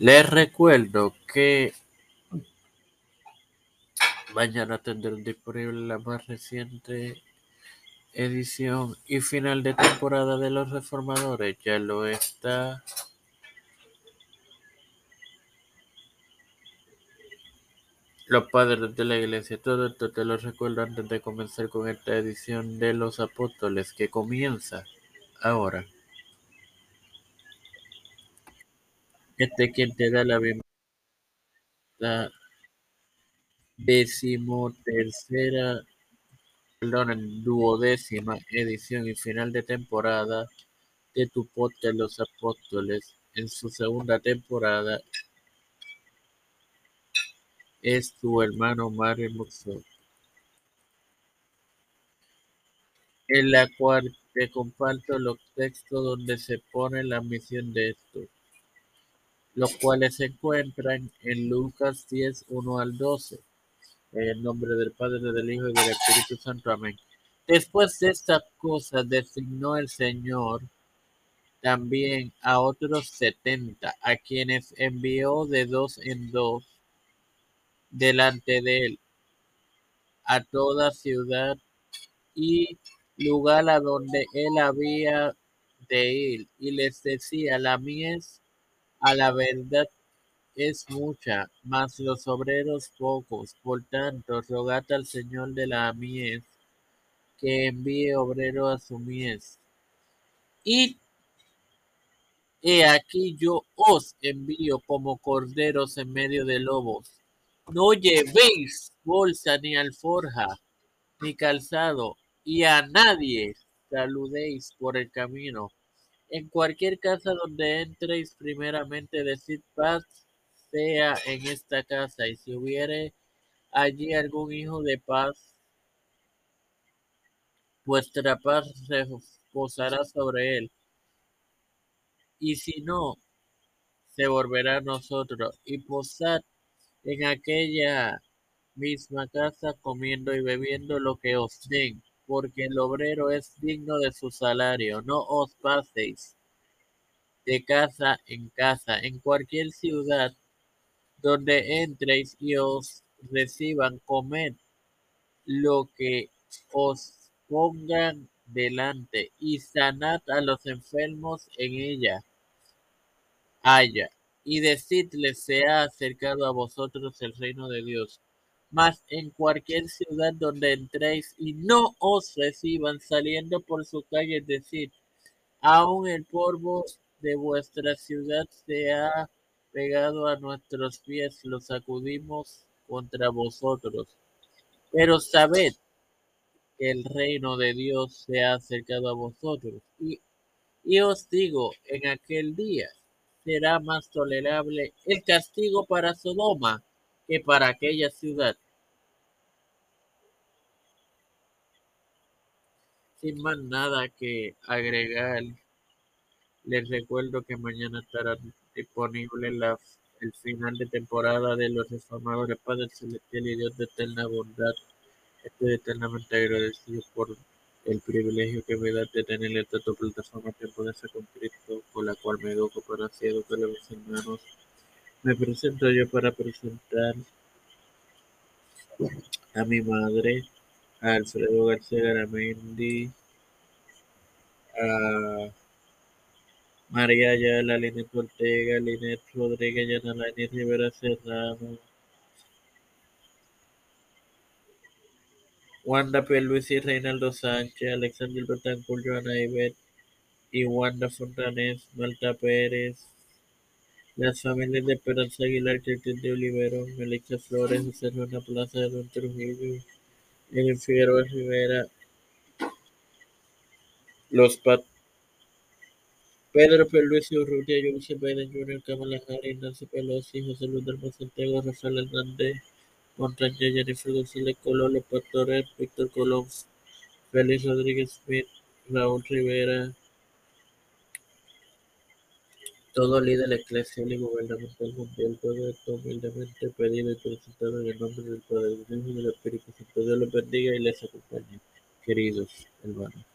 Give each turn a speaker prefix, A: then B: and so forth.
A: Les recuerdo que mañana tendrán disponible la más reciente edición y final de temporada de Los Reformadores. Ya lo está. Los padres de la iglesia, todo esto te lo recuerdo antes de comenzar con esta edición de los apóstoles que comienza ahora. Este quien te da la bienvenida la decimotercera, perdón, duodécima edición y final de temporada de tu podcast Los Apóstoles. En su segunda temporada es tu hermano Mario Muxo, en la cual te comparto los textos donde se pone la misión de esto, los cuales se encuentran en Lucas 10, 1 al 12. En el nombre del Padre, del Hijo y del Espíritu Santo. Amén. Después de estas cosas designó el Señor también a otros setenta, a quienes envió de dos en dos delante de él a toda ciudad y lugar a donde él había de ir, y les decía, la mies a la verdad es mucha, mas los obreros pocos. Por tanto, rogad al Señor de la mies que envíe obrero a su mies. Y he aquí yo os envío como corderos en medio de lobos. No llevéis bolsa ni alforja ni calzado, y a nadie saludéis por el camino. En cualquier casa donde entréis, primeramente decid paz sea en esta casa, y si hubiere allí algún hijo de paz, vuestra paz reposará sobre él. Y si no, se volverá a nosotros, y posad en aquella misma casa comiendo y bebiendo lo que os den, porque el obrero es digno de su salario. No os paséis de casa en casa, en cualquier ciudad donde entréis y os reciban, comed lo que os pongan delante y sanad a los enfermos en ella. Haya y decidles se ha acercado a vosotros el reino de Dios. Mas en cualquier ciudad donde entréis y no os reciban saliendo por su calle, decid, aún el polvo de vuestra ciudad se ha pegado a nuestros pies, lo sacudimos contra vosotros. Pero sabed que el reino de Dios se ha acercado a vosotros. Y os digo, en aquel día será más tolerable el castigo para Sodoma que para aquella ciudad. Sin más nada que agregar, les recuerdo que mañana estará disponible la, el final de temporada de los reformadores Padre Celestial y Dios de eterna bondad. Estoy eternamente agradecido por el privilegio que me da de tener esta plataforma que puede ser con Cristo, con la cual me educo para así educar a mis hermanos. Me presento yo para presentar a mi madre, a Alfredo García Garamendi, a María Ayala, Linet Ortega, Linet Rodríguez, Yanalani Rivera Serrano, Wanda P. Luis Reinaldo Sánchez, Alexander Betancourt, Joana Ibet y Wanda Fontanés, Malta Pérez, las familias de Esperanza Aguilar, Cristian de Olivero, Melissa Flores, José Juana Plaza, Don Trujillo, Emil Figueroa Rivera, los Pat Pedro P. Luis Urrutia, Joseph Biden Jr., Kamala Harris, Nancy Pelosi, José Luis del Santiago, Rafael Hernández, Montaña, Jennifer González Colón, los pastores, Víctor Colón, Félix Rodríguez Smith, Raúl Rivera, todo líder eclesial y gubernamental mundial, esto humildemente pedido y presentado en el nombre del Padre, del Hijo y del Espíritu Santo. Dios los bendiga y les acompañe, queridos hermanos.